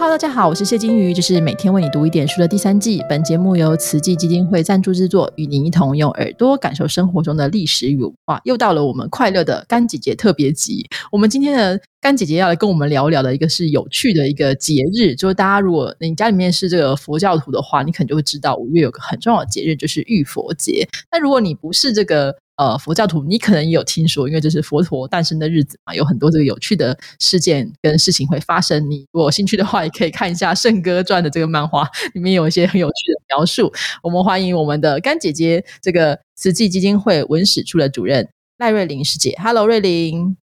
Hello，大家好，我是谢金鱼，这是每天为你读一点书的第三季。本节目由慈济基金会赞助制作，与您一同用耳朵感受生活中的历史与文化。又到了我们快乐的干姐姐特别集。我们今天的干姐姐要来跟我们聊聊的一个是有趣的一个节日，就是大家如果你家里面是这个佛教徒的话，你可能就会知道五月有个很重要的节日，就是浴佛节。那如果你不是这个，呃，佛教徒，你可能也有听说，因为这是佛陀诞生的日子嘛，有很多这个有趣的事件跟事情会发生。你如果有兴趣的话，也可以看一下《圣歌传》的这个漫画，里面有一些很有趣的描述。我们欢迎我们的干姐姐，这个慈济基金会文史处的主任赖瑞玲师姐。Hello，瑞玲。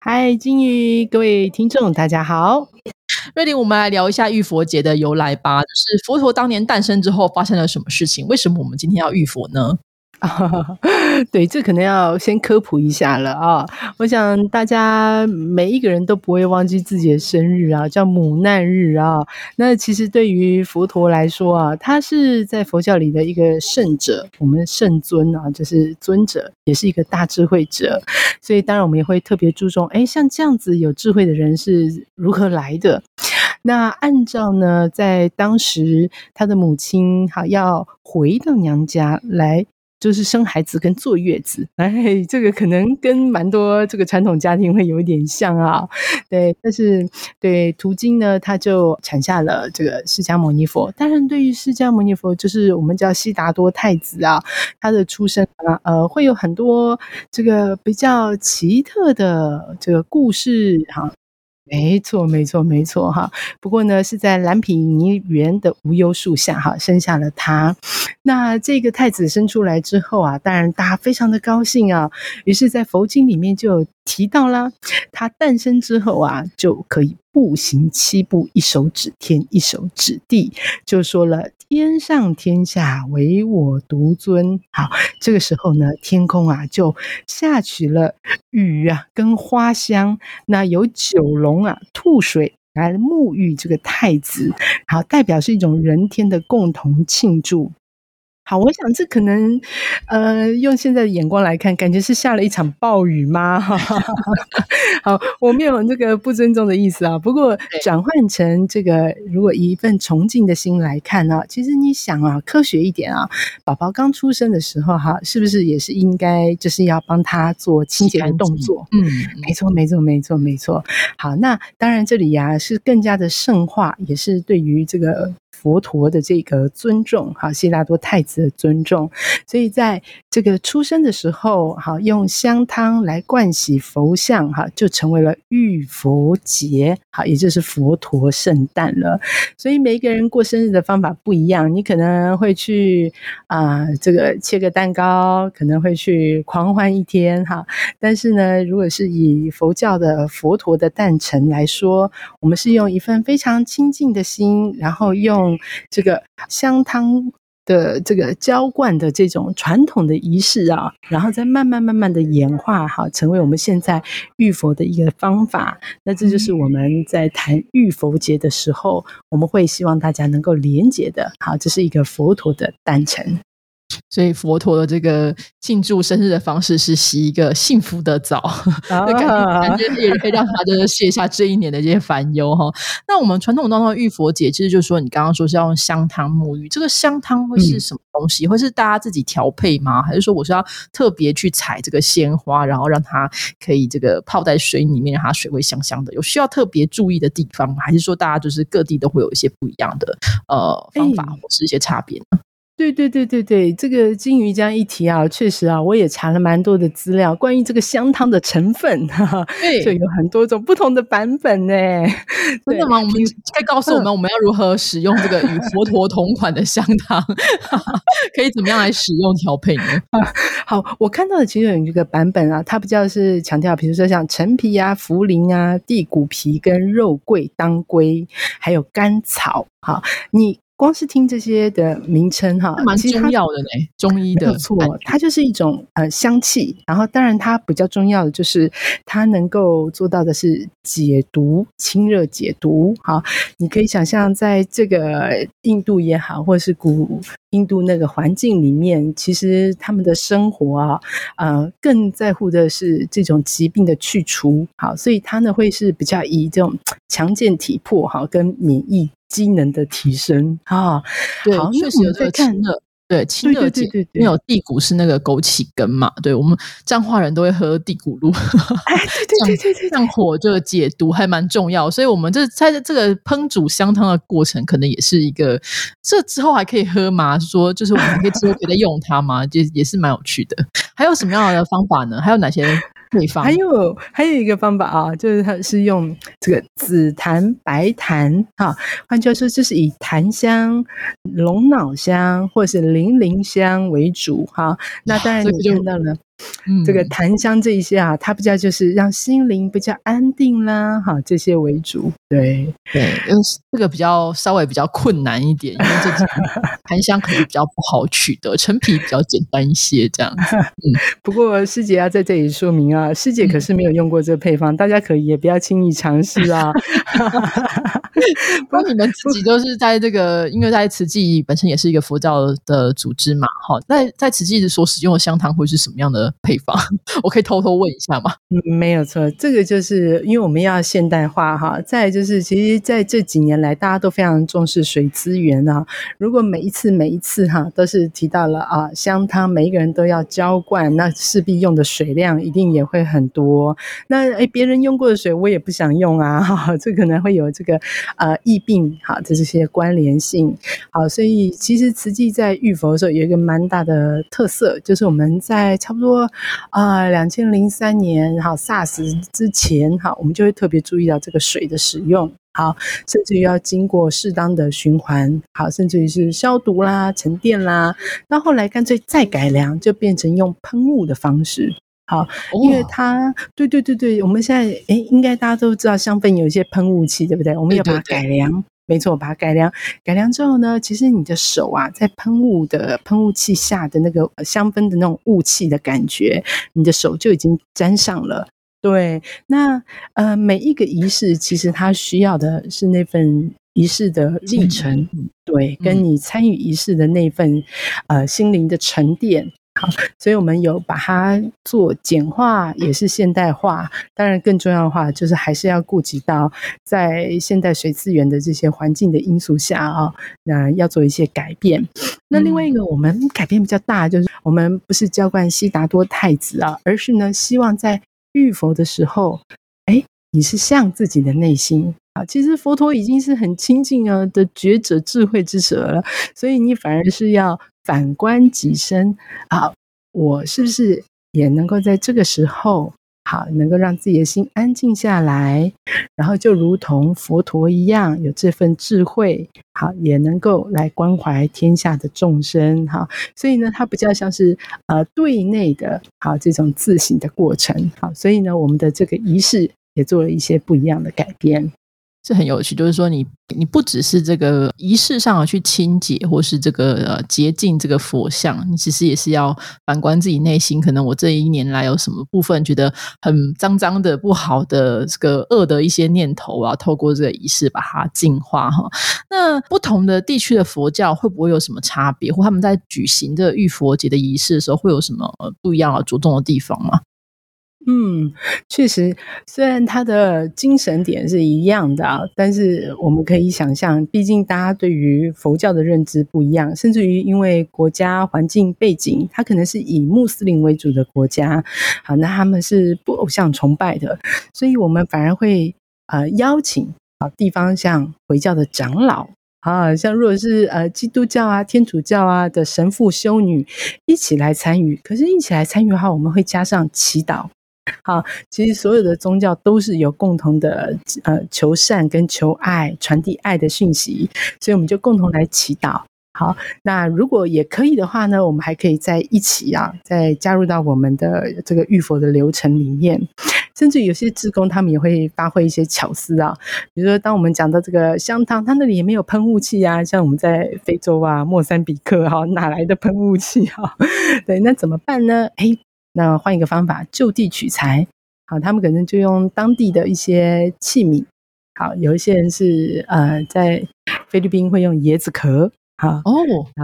嗨，金鱼，各位听众，大家好。瑞玲，我们来聊一下浴佛节的由来吧。就是佛陀当年诞生之后发生了什么事情？为什么我们今天要浴佛呢？对，这可能要先科普一下了啊！我想大家每一个人都不会忘记自己的生日啊，叫母难日啊。那其实对于佛陀来说啊，他是在佛教里的一个圣者，我们圣尊啊，就是尊者，也是一个大智慧者。所以当然我们也会特别注重，哎，像这样子有智慧的人是如何来的？那按照呢，在当时他的母亲哈要回到娘家来。就是生孩子跟坐月子，哎，这个可能跟蛮多这个传统家庭会有一点像啊，对。但是对途经呢，他就产下了这个释迦牟尼佛。当然，对于释迦牟尼佛，就是我们叫悉达多太子啊，他的出生啊，呃，会有很多这个比较奇特的这个故事哈。没错，没错，没错哈。不过呢，是在蓝毗尼园的无忧树下哈生下了他。那这个太子生出来之后啊，当然大家非常的高兴啊。于是，在佛经里面就提到了，他诞生之后啊，就可以步行七步，一手指天，一手指地，就说了天上天下唯我独尊。好，这个时候呢，天空啊就下起了雨啊，跟花香。那有九龙啊吐水来沐浴这个太子，好，代表是一种人天的共同庆祝。好，我想这可能，呃，用现在的眼光来看，感觉是下了一场暴雨吗？好，我没有这个不尊重的意思啊。不过转换成这个，如果以一份崇敬的心来看呢，其实你想啊，科学一点啊，宝宝刚出生的时候哈，是不是也是应该就是要帮他做清洁的动作？嗯，没错，没错，没错，没错。好，那当然这里呀是更加的圣化，也是对于这个。佛陀的这个尊重，哈，悉达多太子的尊重，所以在这个出生的时候，哈，用香汤来灌洗佛像，哈，就成为了浴佛节，好，也就是佛陀圣诞了。所以每一个人过生日的方法不一样，你可能会去啊，这个切个蛋糕，可能会去狂欢一天，哈。但是呢，如果是以佛教的佛陀的诞辰来说，我们是用一份非常亲近的心，然后用。这个香汤的这个浇灌的这种传统的仪式啊，然后再慢慢慢慢的演化哈，成为我们现在浴佛的一个方法。那这就是我们在谈浴佛节的时候，我们会希望大家能够连接的。好，这是一个佛陀的诞辰。所以佛陀的这个庆祝生日的方式是洗一个幸福的澡，感觉也可以让他就是卸下这一年的这些烦忧哈。那我们传统当中的浴佛节，其实就是说你刚刚说是要用香汤沐浴，这个香汤会是什么东西？会是大家自己调配吗？还是说我是要特别去采这个鲜花，然后让它可以这个泡在水里面，让它水会香香的？有需要特别注意的地方吗？还是说大家就是各地都会有一些不一样的呃方法或是一些差别呢？对对对对对，这个金鱼这样一提啊，确实啊，我也查了蛮多的资料，关于这个香汤的成分，对，就有很多种不同的版本呢。真的吗？我们可以告诉我们，我们要如何使用这个与佛陀同款的香汤？可以怎么样来使用调配呢？好，我看到的其实有一个版本啊，它比较是强调，比如说像陈皮啊、茯苓啊、地骨皮跟肉桂、当归，还有甘草。好，你。光是听这些的名称哈，蛮其实它中药的呢，中医的错，它就是一种呃香气，然后当然它比较重要的就是它能够做到的是解毒、清热解毒。好，你可以想象在这个印度也好，或者是古印度那个环境里面，其实他们的生活啊，呃，更在乎的是这种疾病的去除。好，所以它呢会是比较以这种强健体魄哈跟免疫机能的提升啊。对好，那确实有这个我们再看清热。对，清热解对对对因为有地骨是那个枸杞根嘛，对我们彰化人都会喝地骨露，哎，对对 对对对上火就解毒还蛮重要，所以我们这在这个烹煮香汤的过程，可能也是一个，这之后还可以喝吗？说就是我们可以之后可以再用它吗？就也是蛮有趣的。还有什么样的方法呢？还有哪些配方？还有还有一个方法啊，就是它是用这个紫檀、白檀哈，换句话说，就是以檀香、龙脑香或是零陵香为主哈。那当然这个就你看到了。嗯这个檀香这一些啊，它比较就是让心灵比较安定啦，哈，这些为主。对，对，因为这个比较稍微比较困难一点，因为这几檀 香可能比较不好取得，陈皮比较简单一些，这样子。嗯不过师姐要在这里说明啊，师姐可是没有用过这个配方，大家可以也不要轻易尝试啊。不过你们自己都是在这个，因为在慈济本身也是一个佛教的组织嘛，哈，在在慈济所使用的香汤会是什么样的配方？我可以偷偷问一下吗？嗯，没有错，这个就是因为我们要现代化哈。再来就是，其实在这几年来，大家都非常重视水资源啊。如果每一次每一次哈都是提到了啊香汤，每一个人都要浇灌，那势必用的水量一定也会很多。那哎，别人用过的水我也不想用啊，哈，这可能会有这个呃疫病哈的这些关联性。好，所以其实慈济在浴佛的时候有一个蛮大的特色，就是我们在差不多啊两千零三年哈 SARS 之前哈，我们就会特别注意到这个水的使用。好，甚至于要经过适当的循环，好，甚至于是消毒啦、沉淀啦。到后来干脆再改良，就变成用喷雾的方式。好，因为哦它，对对对对，我们现在诶，应该大家都知道香氛有一些喷雾器，对不对？我们要把它对对对改良。没错，把它改良，改良之后呢，其实你的手啊，在喷雾的喷雾器下的那个呃香氛的那种雾气的感觉，你的手就已经沾上了。对，那呃，每一个仪式其实它需要的是那份仪式的历程，对，跟嗯你参与仪式的那份呃心灵的沉淀。好，所以我们有把它做简化，也是现代化。当然，更重要的话，就是还是要顾及到在现代水资源的这些环境的因素下啊，那要做一些改变。那另外一个，我们改变比较大，就是我们不是浇灌悉达多太子啊，而是呢，希望在遇佛的时候，哎，你是向自己的内心。啊，其实佛陀已经是很亲近啊的觉者、智慧之者了，所以你反而是要反观己身啊，我是不是也能够在这个时候，好，能够让自己的心安静下来，然后就如同佛陀一样，有这份智慧，好，也能够来关怀天下的众生，哈，所以呢，它比较像是呃对内的，好这种自省的过程，好，所以呢，我们的这个仪式也做了一些不一样的改变。是很有趣，就是说你你不只是这个仪式上的去清洁，或是这个呃洁净这个佛像，你其实也是要反观自己内心，可能我这一年来有什么部分觉得很脏脏的、不好的这个恶的一些念头啊，透过这个仪式把它净化哈。那不同的地区的佛教会不会有什么差别，或他们在举行这个浴佛节的仪式的时候会有什么不一样的着重的地方吗？嗯，确实，虽然他的精神点是一样的，但是我们可以想象，毕竟大家对于佛教的认知不一样，甚至于因为国家环境背景，它可能是以穆斯林为主的国家，好，那他们是不偶像崇拜的，所以我们反而会呃邀请啊地方像回教的长老。啊，像如果是呃基督教啊、天主教啊的神父、修女一起来参与，可是一起来参与的话，我们会加上祈祷。好，其实所有的宗教都是有共同的呃求善跟求爱，传递爱的讯息，所以我们就共同来祈祷。好，那如果也可以的话呢，我们还可以在一起啊，再加入到我们的这个浴佛的流程里面。甚至有些志工他们也会发挥一些巧思啊，比如说当我们讲到这个香汤，它那里也没有喷雾器啊，像我们在非洲啊，莫桑比克哈，哪来的喷雾器哈？对，那怎么办呢？哎，那换一个方法，就地取材。好，他们可能就用当地的一些器皿。好，有一些人是呃，在菲律宾会用椰子壳。好哦，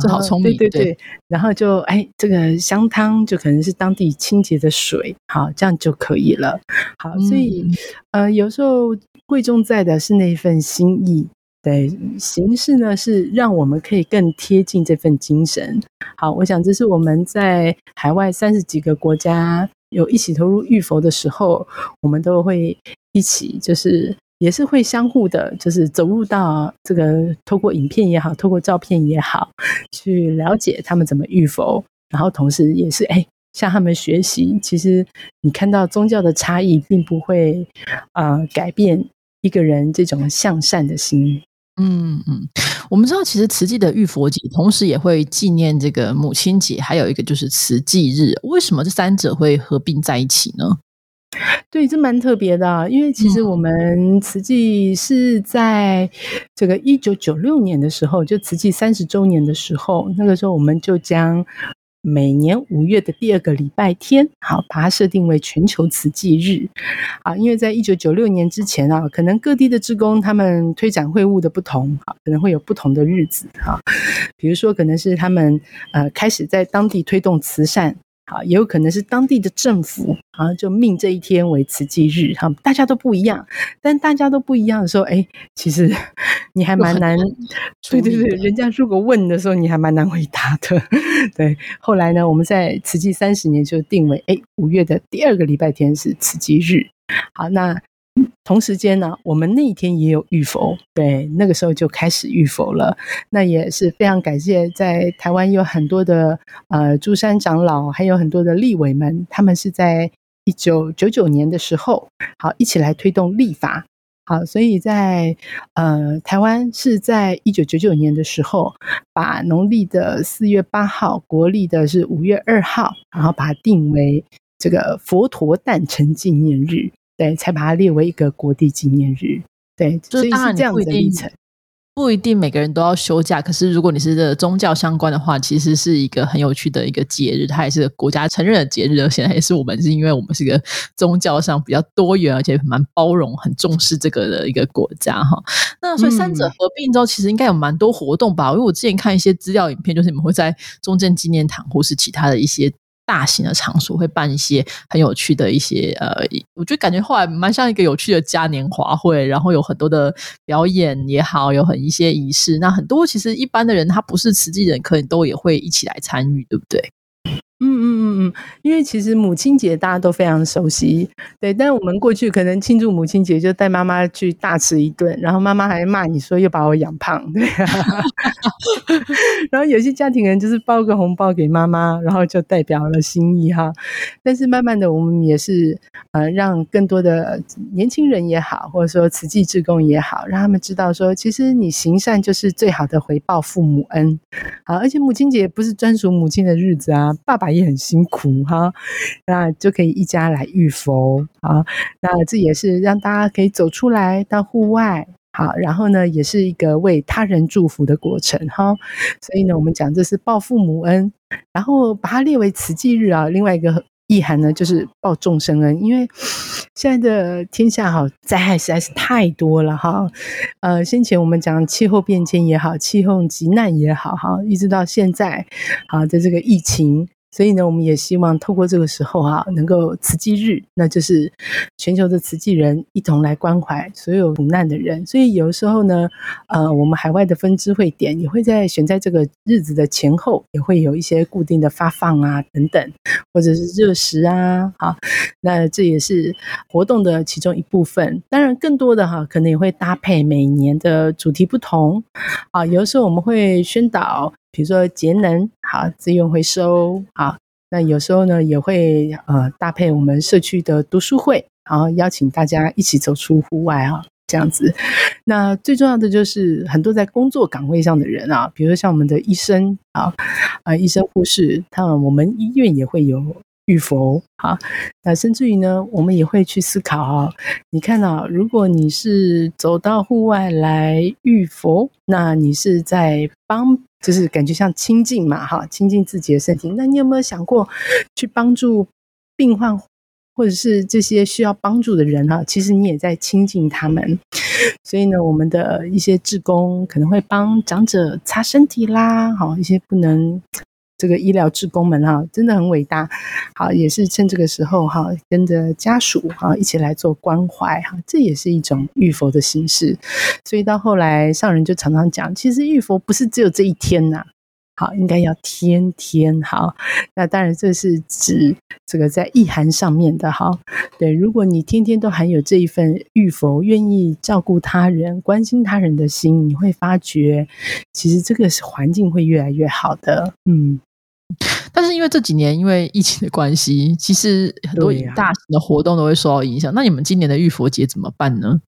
这好聪明。对对对，然后就哎，这个香汤就可能是当地清洁的水，好，这样就可以了。好，所以呃，有时候贵重在的是那一份心意。对，形式呢是让我们可以更贴近这份精神。好，我想这是我们在海外三十几个国家有一起投入浴佛的时候，我们都会一起，就是也是会相互的，就是走入到这个，透过影片也好，透过照片也好，去了解他们怎么浴佛，然后同时也是哎向他们学习。其实你看到宗教的差异，并不会啊改变一个人这种向善的心。嗯嗯，我们知道，其实慈济的浴佛节同时也会纪念这个母亲节，还有一个就是慈济日。为什么这三者会合并在一起呢？对，这蛮特别的，因为其实我们慈济是在这个一九九六年的时候，就慈济三十周年的时候，那个时候我们就将。每年五月的第二个礼拜天，好，把它设定为全球慈济日，啊，因为在一九九六年之前啊，可能各地的职工他们推展会务的不同，啊，可能会有不同的日子，哈，比如说可能是他们呃开始在当地推动慈善。好，也有可能是当地的政府啊，就命这一天为慈济日。哈，大家都不一样，但大家都不一样的时候，哎，其实你还蛮难。对对对，人家如果问的时候，你还蛮难回答的。对，后来呢，我们在慈济三十年就定为，哎，五月的第二个礼拜天是慈济日。好，那。同时间呢，我们那一天也有浴佛，对，那个时候就开始浴佛了。那也是非常感谢，在台湾有很多的呃诸山长老，还有很多的立委们，他们是在一九九九年的时候，好一起来推动立法。好，所以在呃台湾是在一九九九年的时候，把农历的四月八号，国历的是五月二号，然后把它定为这个佛陀诞辰纪念日。对，才把它列为一个国地纪念日。对，就是当然这样的历程，不一定每个人都要休假。可是如果你是这宗教相关的话，其实是一个很有趣的一个节日，它也是国家承认的节日。而且也是我们是因为我们是一个宗教上比较多元，而且蛮包容、很重视这个的一个国家哈。那所以三者合并之后，其实应该有蛮多活动吧？因为我之前看一些资料影片，就是你们会在中正纪念堂或是其他的一些。大型的场所会办一些很有趣的一些呃，我就感觉后来蛮像一个有趣的嘉年华会，然后有很多的表演也好，有很一些仪式。那很多其实一般的人他不是慈济人，可能都也会一起来参与，对不对？嗯嗯嗯嗯，因为其实母亲节大家都非常熟悉，对。但是我们过去可能庆祝母亲节就带妈妈去大吃一顿，然后妈妈还骂你说又把我养胖，对。然后有些家庭人就是包个红包给妈妈，然后就代表了心意哈。但是慢慢的，我们也是呃让更多的年轻人也好，或者说慈济志工也好，让他们知道说，其实你行善就是最好的回报父母恩啊。而且母亲节不是专属母亲的日子啊，爸爸。也很辛苦哈，那就可以一家来浴佛啊。那这也是让大家可以走出来到户外，好，然后呢，也是一个为他人祝福的过程哈。所以呢，我们讲这是报父母恩，然后把它列为慈济日啊。另外一个意涵呢，就是报众生恩，因为现在的天下哈灾害实在是太多了哈。呃，先前我们讲气候变迁也好，气候急难也好哈，一直到现在，好在这个疫情。所以呢，我们也希望透过这个时候哈，能够慈济日，那就是全球的慈济人一同来关怀所有苦难的人。所以有时候呢，呃，我们海外的分支会点也会在选在这个日子的前后，也会有一些固定的发放啊等等，或者是热食啊，好，那这也是活动的其中一部分。当然，更多的哈，可能也会搭配每年的主题不同啊。有的时候我们会宣导。比如说节能好，资源回收好，那有时候呢也会呃搭配我们社区的读书会，然后邀请大家一起走出户外啊，这样子。那最重要的就是很多在工作岗位上的人啊，比如说像我们的医生啊啊医生护士，他们我们医院也会有浴佛。啊，那甚至于呢，我们也会去思考啊，你看啊，如果你是走到户外来浴佛，那你是在帮，就是感觉像清净嘛，哈，清净自己的身体。那你有没有想过去帮助病患？或者是这些需要帮助的人哈，其实你也在亲近他们，所以呢，我们的一些志工可能会帮长者擦身体啦，好一些不能这个医疗志工们哈，真的很伟大，好也是趁这个时候哈，跟着家属哈一起来做关怀哈，这也是一种浴佛的形式，所以到后来上人就常常讲，其实浴佛不是只有这一天呐。好，应该要天天好。那当然，这是指这个在意涵上面的哈。对，如果你天天都含有这一份欲佛愿意照顾他人、关心他人的心，你会发觉，其实这个是环境会越来越好的。嗯，但是因为这几年因为疫情的关系，其实很多大型的活动都会受到影响。那你们今年的浴佛节怎么办呢？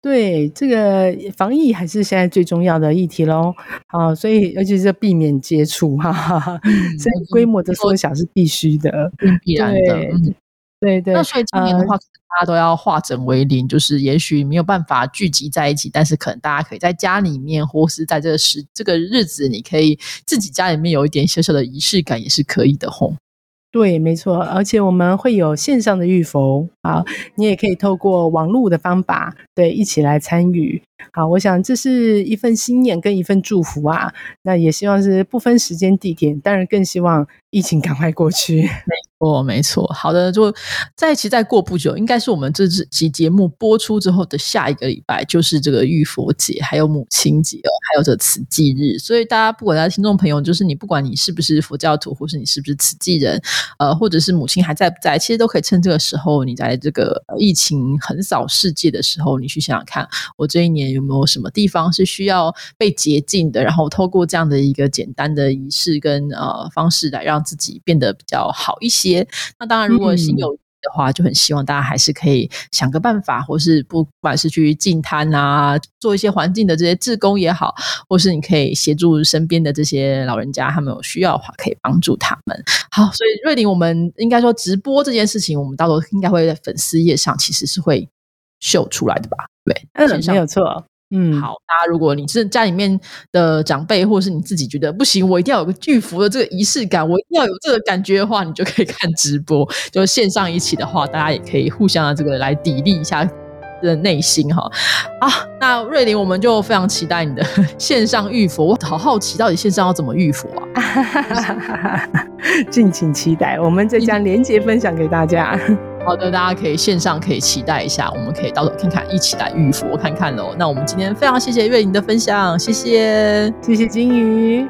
对，这个防疫还是现在最重要的议题喽。啊，所以尤其是避免接触，哈哈哈。所以规模的缩小是必须的，必然的。对对。那所以今年的话，大家都要化整为零，就是也许没有办法聚集在一起，但是可能大家可以在家里面，或是在这个时这个日子，你可以自己家里面有一点小小的仪式感，也是可以的吼。对，没错，而且我们会有线上的预佛啊，你也可以透过网络的方法，对，一起来参与。好，我想这是一份心念跟一份祝福啊，那也希望是不分时间地点，当然更希望疫情赶快过去。哦，没错，好的，就在其实再过不久，应该是我们这期节目播出之后的下一个礼拜，就是这个浴佛节，还有母亲节哦，还有这慈济日。所以大家不管大家听众朋友，就是你不管你是不是佛教徒，或是你是不是慈济人，呃，或者是母亲还在不在，其实都可以趁这个时候，你在这个疫情横扫世界的时候，你去想想看，我这一年有没有什么地方是需要被洁净的，然后透过这样的一个简单的仪式跟呃方式来让自己变得比较好一些。些那当然，如果心有余的话，就很希望大家还是可以想个办法，或是不管是去进摊啊，做一些环境的这些志工也好，或是你可以协助身边的这些老人家，他们有需要的话，可以帮助他们。好，所以瑞玲，我们应该说直播这件事情，我们到时候应该会在粉丝页上，其实是会秀出来的吧？对，嗯，没有错。嗯，好，大家如果你是家里面的长辈，或者是你自己觉得不行，我一定要有个巨幅的这个仪式感，我一定要有这个感觉的话，你就可以看直播，就线上一起的话，大家也可以互相的这个来砥砺一下的内心哈。啊，那瑞玲，我们就非常期待你的 线上浴佛，我好好奇到底线上要怎么浴佛啊？敬请期待，我们再将连接分享给大家。好的，大家可以线上可以期待一下，我们可以到时候看看，一起来预佛看看喽。那我们今天非常谢谢月莹的分享，谢谢，谢谢金鱼。